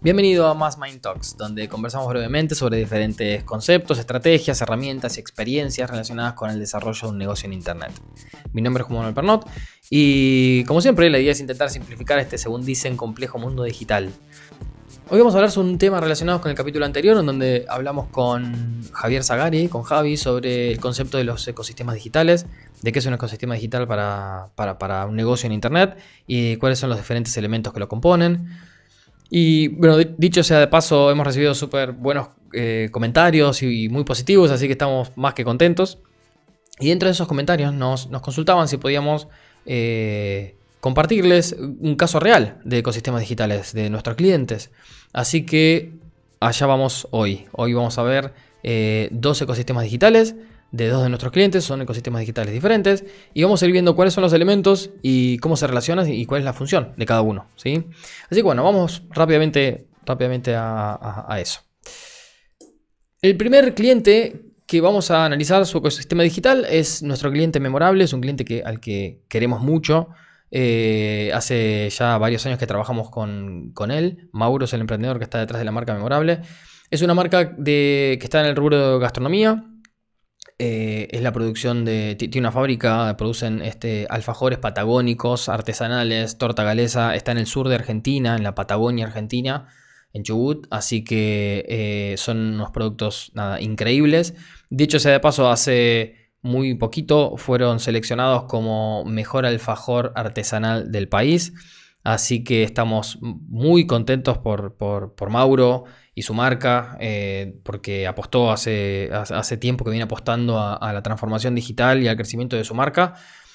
Bienvenido a Más Mind Talks, donde conversamos brevemente sobre diferentes conceptos, estrategias, herramientas y experiencias relacionadas con el desarrollo de un negocio en Internet. Mi nombre es Juan Manuel Pernot y, como siempre, la idea es intentar simplificar este, según dicen, complejo mundo digital. Hoy vamos a hablar sobre un tema relacionado con el capítulo anterior, en donde hablamos con Javier Zagari, con Javi, sobre el concepto de los ecosistemas digitales, de qué es un ecosistema digital para, para un negocio en Internet y cuáles son los diferentes elementos que lo componen. Y bueno, dicho sea de paso, hemos recibido súper buenos eh, comentarios y, muy positivos, así que estamos más que contentos. Y dentro de esos comentarios nos, consultaban si podíamos eh, compartirles un caso real de ecosistemas digitales de nuestros clientes. Así que allá vamos hoy. Hoy vamos a ver eh, dos ecosistemas digitales de dos de nuestros clientes, son ecosistemas digitales diferentes, y vamos a ir viendo cuáles son los elementos y cómo se relacionan y cuál es la función de cada uno. ¿sí? Así que bueno, vamos rápidamente, rápidamente a, eso. El primer cliente que vamos a analizar su ecosistema digital es nuestro cliente memorable, es un cliente que, al que queremos mucho. Eh, hace ya varios años que trabajamos con, con, él. Mauro es el emprendedor que está detrás de la marca memorable. Es una marca de, que está en el rubro de gastronomía, eh, es la producción de. Tiene una fábrica, producen este, alfajores patagónicos, artesanales, torta galesa. Está en el sur de Argentina, en la Patagonia Argentina, en Chubut. Así que eh, son unos productos nada, increíbles. Dicho sea de paso, hace muy poquito fueron seleccionados como mejor alfajor artesanal del país. Así que estamos muy contentos por, por Mauro y su marca, eh, porque apostó hace, hace tiempo que viene apostando a, la transformación digital y al crecimiento de su marca.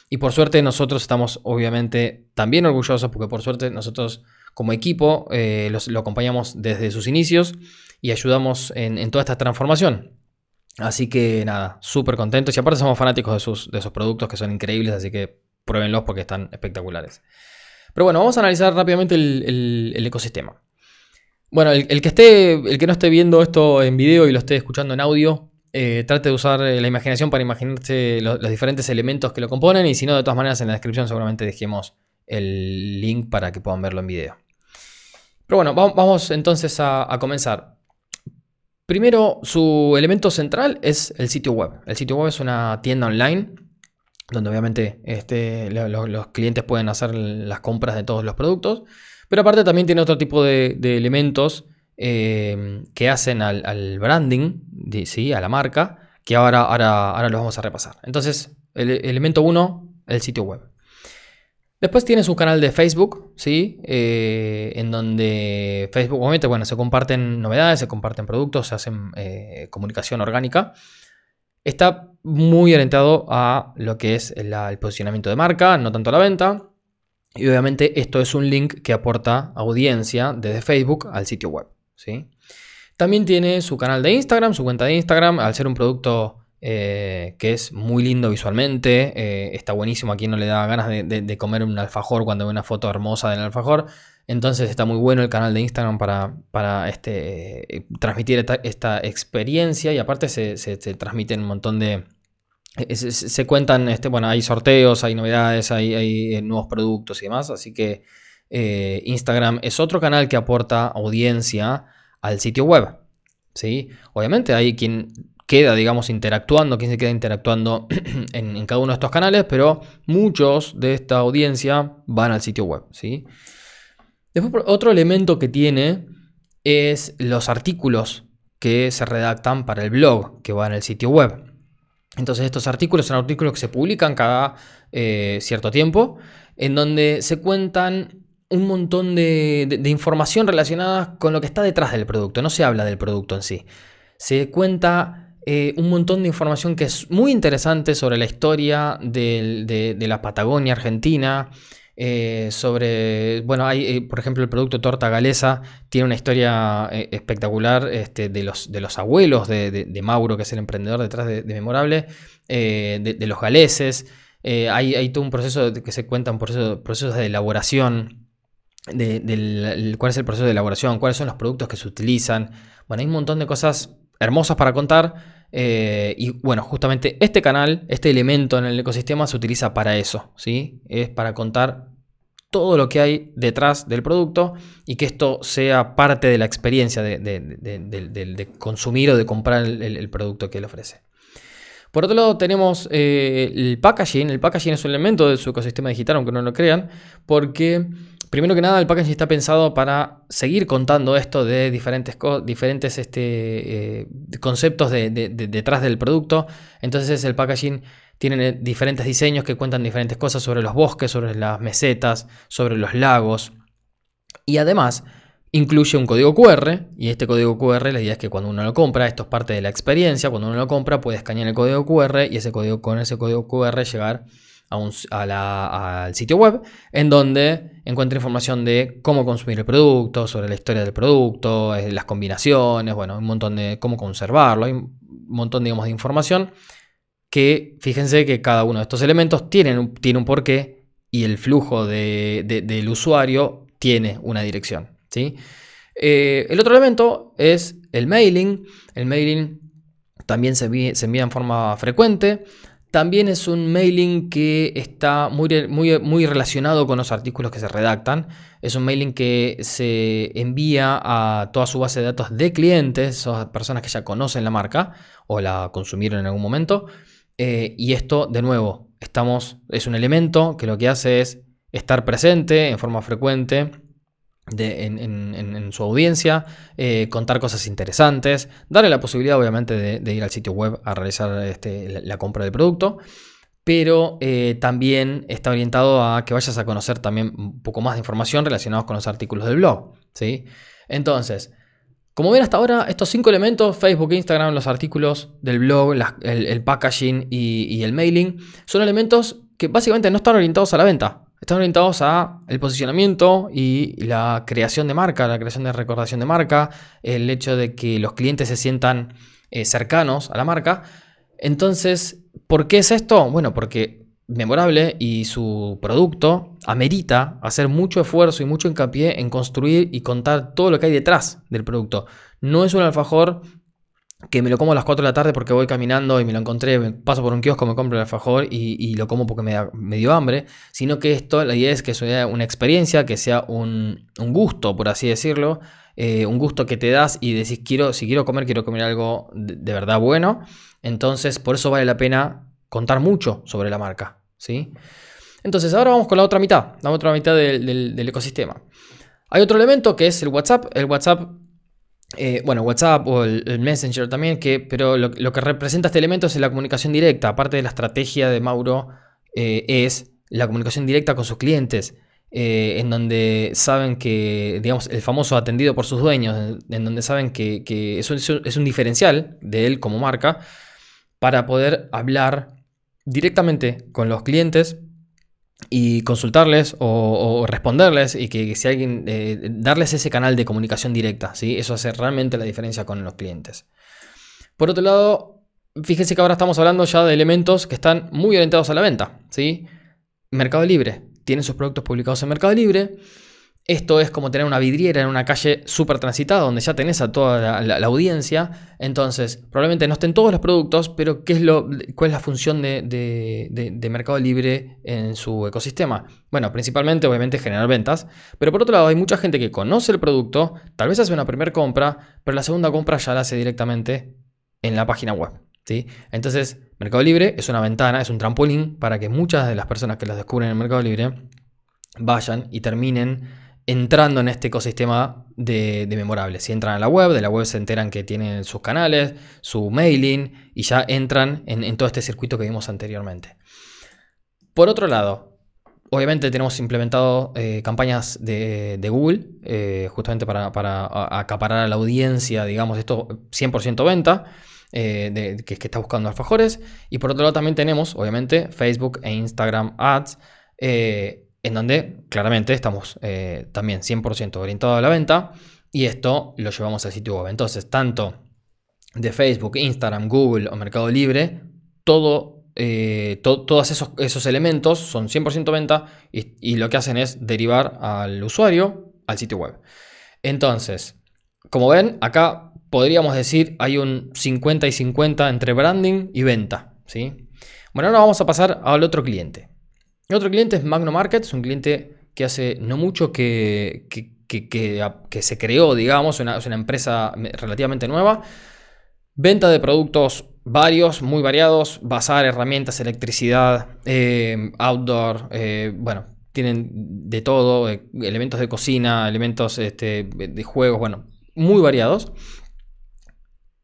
Y por suerte nosotros estamos obviamente también orgullosos, porque por suerte nosotros como equipo eh, lo acompañamos desde sus inicios y ayudamos en, toda esta transformación. Así que nada, súper contentos y aparte somos fanáticos de sus, de productos que son increíbles, así que pruébenlos porque están espectaculares. Pero bueno, vamos a analizar rápidamente el ecosistema. Bueno, el, que esté, el que no esté viendo esto en video y lo esté escuchando en audio, eh, trate de usar la imaginación para imaginarse los, diferentes elementos que lo componen y si no, de todas maneras en la descripción seguramente dejemos el link para que puedan verlo en video. Pero bueno, vamos, entonces a, comenzar. Primero, su elemento central es el sitio web. El sitio web es una tienda online donde obviamente este, los clientes pueden hacer las compras de todos los productos. Pero aparte también tiene otro tipo de, elementos eh, que hacen al, branding, ¿sí? a la marca, que ahora, ahora, ahora los vamos a repasar. Entonces, el elemento 1, el sitio web. Después tiene su canal de Facebook, ¿sí? Eh, en donde Facebook, obviamente, bueno, se comparten novedades, se comparten productos, se hacen eh, comunicación orgánica. Está muy orientado a lo que es el posicionamiento de marca, no tanto a la venta. Y obviamente esto es un link que aporta audiencia desde Facebook al sitio web. ¿sí? También tiene su canal de Instagram, su cuenta de Instagram, al ser un producto eh, que es muy lindo visualmente, eh, está buenísimo, a quien no le da ganas de, comer un alfajor cuando ve una foto hermosa del alfajor. Entonces está muy bueno el canal de Instagram para, para este, transmitir esta, experiencia y aparte se, se, se transmiten un montón de, se, cuentan, este, bueno, hay sorteos, hay novedades, hay, eh, nuevos productos y demás, así que eh, Instagram es otro canal que aporta audiencia al sitio web. ¿sí? Obviamente hay quien queda, digamos, interactuando, quien se queda interactuando en, cada uno de estos canales, pero muchos de esta audiencia van al sitio web. ¿sí? Después, otro elemento que tiene es los artículos que se redactan para el blog que va en el sitio web. Entonces estos artículos son artículos que se publican cada eh, cierto tiempo, en donde se cuentan un montón de, información relacionada con lo que está detrás del producto. No se habla del producto en sí. Se cuenta eh, un montón de información que es muy interesante sobre la historia de la Patagonia Argentina, eh, sobre, bueno, hay, eh, por ejemplo, el producto torta galesa tiene una historia eh, espectacular este, de, los, de los abuelos de, Mauro, que es el emprendedor detrás de, Memorable, de, los galeses. Hay, hay, todo un proceso que se cuentan procesos, procesos de elaboración, de, cuál es el proceso de elaboración, cuáles son los productos que se utilizan. Bueno, hay un montón de cosas hermosas para contar. Y bueno, justamente este canal, este elemento en el ecosistema se utiliza para eso, ¿sí? Es para contar todo lo que hay detrás del producto y que esto sea parte de la experiencia de, consumir o de comprar el, producto que él ofrece. Por otro lado, tenemos eh, el packaging. El packaging es un elemento de su ecosistema digital, aunque no lo crean, porque primero que nada el packaging está pensado para seguir contando esto de diferentes, diferentes este, eh, conceptos detrás del producto. Entonces el packaging tienen eh, diferentes diseños que cuentan diferentes cosas sobre los bosques, sobre las mesetas, sobre los lagos. Y además incluye un código QR y este código QR la idea es que cuando uno lo compra, esto es parte de la experiencia, cuando uno lo compra puede escanear el código QR y ese código, con ese código QR llegar al sitio web en donde encuentra información de cómo consumir el producto, sobre la historia del producto, eh, las combinaciones, bueno, un montón de cómo conservarlo, hay un montón digamos, de información que fíjense que cada uno de estos elementos tiene un, tiene un porqué y el flujo del usuario tiene una dirección. ¿sí? Eh, el otro elemento es el mailing. El mailing también se envía, en forma frecuente. También es un mailing que está muy, muy, muy, relacionado con los artículos que se redactan. Es un mailing que se envía a toda su base de datos de clientes, o personas que ya conocen la marca o la consumieron en algún momento. Eh, y esto, de nuevo, estamos, es un elemento que lo que hace es estar presente en forma frecuente en, su audiencia, eh, contar cosas interesantes, darle la posibilidad obviamente de, ir al sitio web a realizar este, la, compra del producto, pero eh, también está orientado a que vayas a conocer también un poco más de información relacionados con los artículos del blog. ¿sí? Entonces, como ven hasta ahora, estos cinco elementos, Facebook, Instagram, los artículos del blog, el, packaging y, el mailing, son elementos que básicamente no están orientados a la venta. Están orientados a el posicionamiento y la creación de marca, la creación de recordación de marca, el hecho de que los clientes se sientan eh, cercanos a la marca. Entonces, ¿por qué es esto? Bueno, porque memorable y su producto amerita hacer mucho esfuerzo y mucho hincapié en construir y contar todo lo que hay detrás del producto. No es un alfajor que me lo como a las 4 de la tarde porque voy caminando y me lo encontré, paso por un kiosco, me compro el alfajor y, lo como porque me, dio hambre, sino que esto, la idea es que sea una experiencia, que sea un, gusto, por así decirlo, eh, un gusto que te das y decís, quiero, si quiero comer, quiero comer algo de verdad bueno, entonces por eso vale la pena contar mucho sobre la marca. ¿sí? Entonces, ahora vamos con la otra mitad, la otra mitad del, ecosistema. Hay otro elemento que es el WhatsApp. El WhatsApp, eh, bueno, WhatsApp o el, Messenger también, que, pero lo, que representa este elemento es la comunicación directa. Aparte de la estrategia de Mauro, eh, es la comunicación directa con sus clientes. Eh, en donde saben que, digamos, el famoso atendido por sus dueños, en donde saben que, que es, es un diferencial de él como marca para poder hablar directamente con los clientes y consultarles o, responderles y que, si alguien eh, darles ese canal de comunicación directa, ¿sí? Eso hace realmente la diferencia con los clientes. Por otro lado, fíjense que ahora estamos hablando ya de elementos que están muy orientados a la venta, ¿sí? Mercado Libre tiene sus productos publicados en Mercado Libre esto es como tener una vidriera en una calle súper transitada donde ya tenés a toda la, audiencia. Entonces, probablemente no estén todos los productos, pero ¿qué es lo, ¿cuál es la función de, Mercado Libre en su ecosistema? Bueno, principalmente, obviamente, generar ventas. Pero por otro lado, hay mucha gente que conoce el producto, tal vez hace una primera compra, pero la segunda compra ya la hace directamente en la página web. ¿sí? Entonces, Mercado Libre es una ventana, es un trampolín para que muchas de las personas que las descubren en Mercado Libre vayan y terminen entrando en este ecosistema de, memorables. Si entran a la web, de la web se enteran que tienen sus canales, su mailing y ya entran en, todo este circuito que vimos anteriormente. Por otro lado, obviamente tenemos implementado eh, campañas de, Google, eh, justamente para, acaparar a la audiencia, digamos, esto 100% venta. Eh, que, que, está buscando alfajores y por otro lado también tenemos obviamente Facebook e Instagram Ads en donde claramente estamos eh, también 100% orientados a la venta y esto lo llevamos al sitio web. Entonces, tanto de Facebook, Instagram, Google o Mercado Libre, todo, eh, todos esos, esos, elementos son 100% venta y, lo que hacen es derivar al usuario al sitio web. Entonces, como ven, acá podríamos decir hay un 50 y 50 entre branding y venta. ¿sí? Bueno, ahora vamos a pasar al otro cliente. Otro cliente es Magno Market, es un cliente que hace no mucho que, que, se creó, digamos, es una empresa relativamente nueva. Venta de productos varios, muy variados, bazar, herramientas, electricidad, eh, outdoor, eh, bueno, tienen de todo, eh, elementos de cocina, elementos este, de juegos, bueno, muy variados.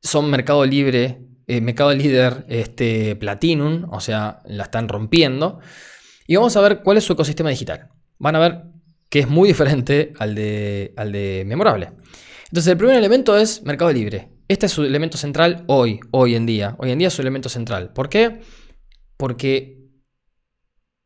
Son Mercado Libre, Mercado Líder este, Platinum, o sea, la están rompiendo. Y vamos a ver cuál es su ecosistema digital. Van a ver que es muy diferente al de, al de Memorable. Entonces, el primer elemento es Mercado Libre. Este es su elemento central hoy, hoy en día. Hoy en día es su elemento central. ¿Por qué? Porque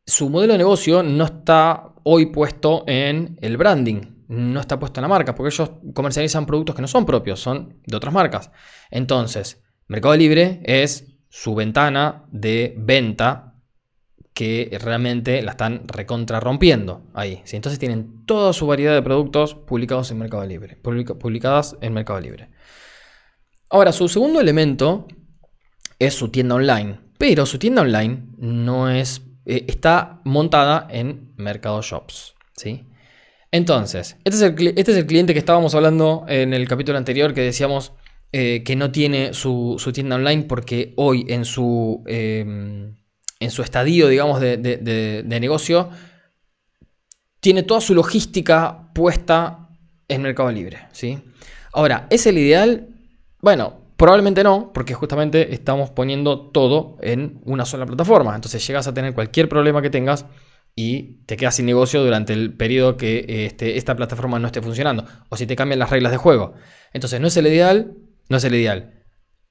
su modelo de negocio no está hoy puesto en el branding, no está puesto en la marca, porque ellos comercializan productos que no son propios, son de otras marcas. Entonces, Mercado Libre es su ventana de venta que realmente la están recontra rompiendo ahí. Entonces tienen toda su variedad de productos publicados en Mercado Libre, publicadas en Mercado Libre. Ahora, su segundo elemento es su tienda online, pero su tienda online no es, eh, está montada en Mercado Shops, ¿sí? Entonces, este es, el, este es, el, cliente que estábamos hablando en el capítulo anterior que decíamos eh, que no tiene su, tienda online porque hoy en su, em, en su estadio, digamos, de, de negocio, tiene toda su logística puesta en Mercado Libre, ¿sí? Ahora, ¿es el ideal? Bueno, probablemente no, porque justamente estamos poniendo todo en una sola plataforma. Entonces llegas a tener cualquier problema que tengas y te quedas sin negocio durante el periodo que este, esta plataforma no esté funcionando. O si te cambian las reglas de juego. Entonces, ¿no es el ideal? No es el ideal.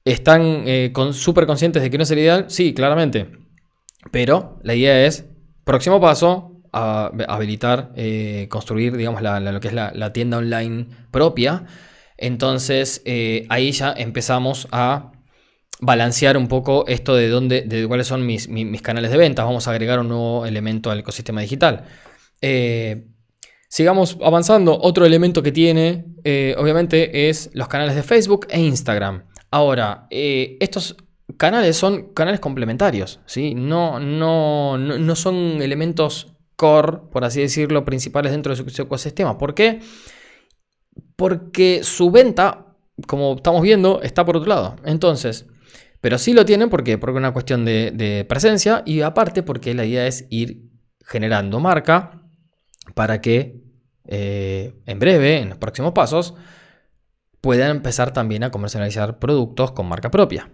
¿Están eh, súper conscientes de que no es el ideal? Sí, claramente. Pero la idea es, próximo paso, habilitar, eh, construir, digamos, lo que es la tienda online propia entonces eh, ahí ya empezamos a balancear un poco esto de dónde, de cuáles son mis, canales de ventas. Vamos a agregar un nuevo elemento al ecosistema digital. Eh, sigamos avanzando. Otro elemento que tiene, obviamente, es los canales de Facebook e Instagram. Ahora, estos canales son canales complementarios, ¿sí? No, no, no, son elementos core, por así decirlo, principales dentro de su ecosistema. ¿Por qué? porque su venta, como estamos viendo, está por otro lado. Entonces, pero sí lo tienen porque porque una cuestión de, presencia y aparte porque la idea es ir generando marca para que eh, en breve, en los próximos pasos, puedan empezar también a comercializar productos con marca propia.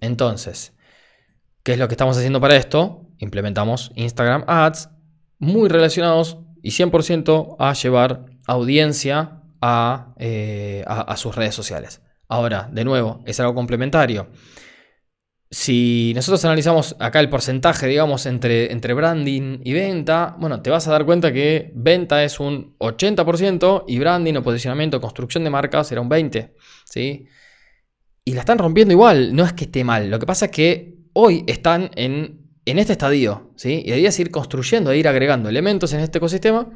Entonces, ¿qué es lo que estamos haciendo para esto? Implementamos Instagram Ads muy relacionados y 100% a llevar audiencia eh, a, sus redes sociales. Ahora, de nuevo, es algo complementario. Si nosotros analizamos acá el porcentaje, digamos, entre, entre branding y venta, bueno, te vas a dar cuenta que venta es un 80% y branding o posicionamiento, construcción de marcas era un 20%. ¿sí? Y la están rompiendo igual, no es que esté mal. Lo que pasa es que hoy están en, en este estadio, ¿sí? Y de es ir construyendo, e ir agregando elementos en este ecosistema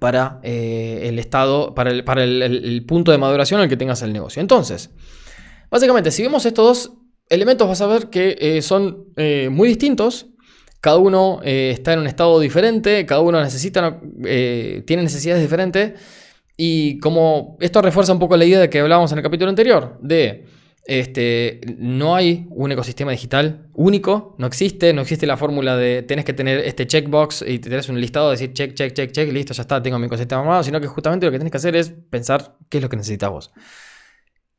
para eh, el estado, para, el, punto de maduración al que tengas el negocio. Entonces, básicamente, si vemos estos dos elementos, vas a ver que eh, son eh, muy distintos. Cada uno está en un estado diferente, cada uno necesita, tiene necesidades diferentes. Y como esto refuerza un poco la idea de que hablábamos en el capítulo anterior, de este, no hay un ecosistema digital único, no existe, no existe la fórmula de tenés que tener este checkbox y tenés un listado de decir check, check, check, check, listo, ya está, tengo mi ecosistema armado, sino que justamente lo que tenés que hacer es pensar qué es lo que necesitas.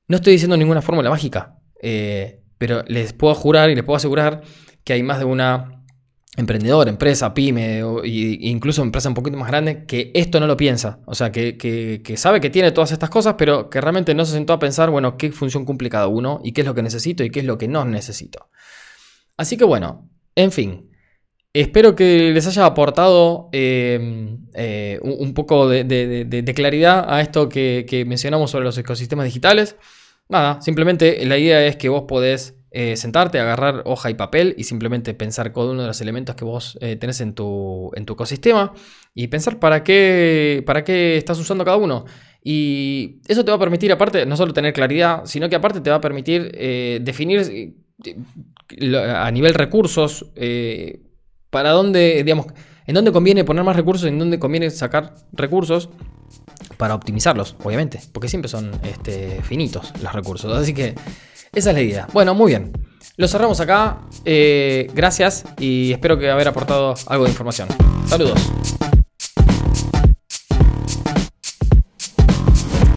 No estoy diciendo ninguna fórmula mágica, eh, pero les puedo jurar y les puedo asegurar que hay más de una emprendedor, empresa, pyme, o, incluso empresa un poquito más grande, que esto no lo piensa. O sea, que, sabe que tiene todas estas cosas, pero que realmente no se sentó a pensar, bueno, qué función cumple cada uno y qué es lo que necesito y qué es lo que no necesito. Así que bueno, en fin. Espero que les haya aportado em, eh, un poco de, claridad a esto que, que mencionamos sobre los ecosistemas digitales. Nada, simplemente la idea es que vos podés eh, sentarte, agarrar hoja y papel y simplemente pensar cada uno de los elementos que vos eh, tenés en tu, en tu, ecosistema y pensar para qué, para qué estás usando cada uno. Y eso te va a permitir, aparte, no solo tener claridad, sino que aparte te va a permitir eh, definir a nivel recursos para dónde, digamos, en dónde conviene poner más recursos en dónde conviene sacar recursos para optimizarlos, obviamente, porque siempre son este, finitos los recursos. Así que esa es la idea. Bueno, muy bien. Lo cerramos acá. Eh, gracias y espero que haber aportado algo de información. Saludos.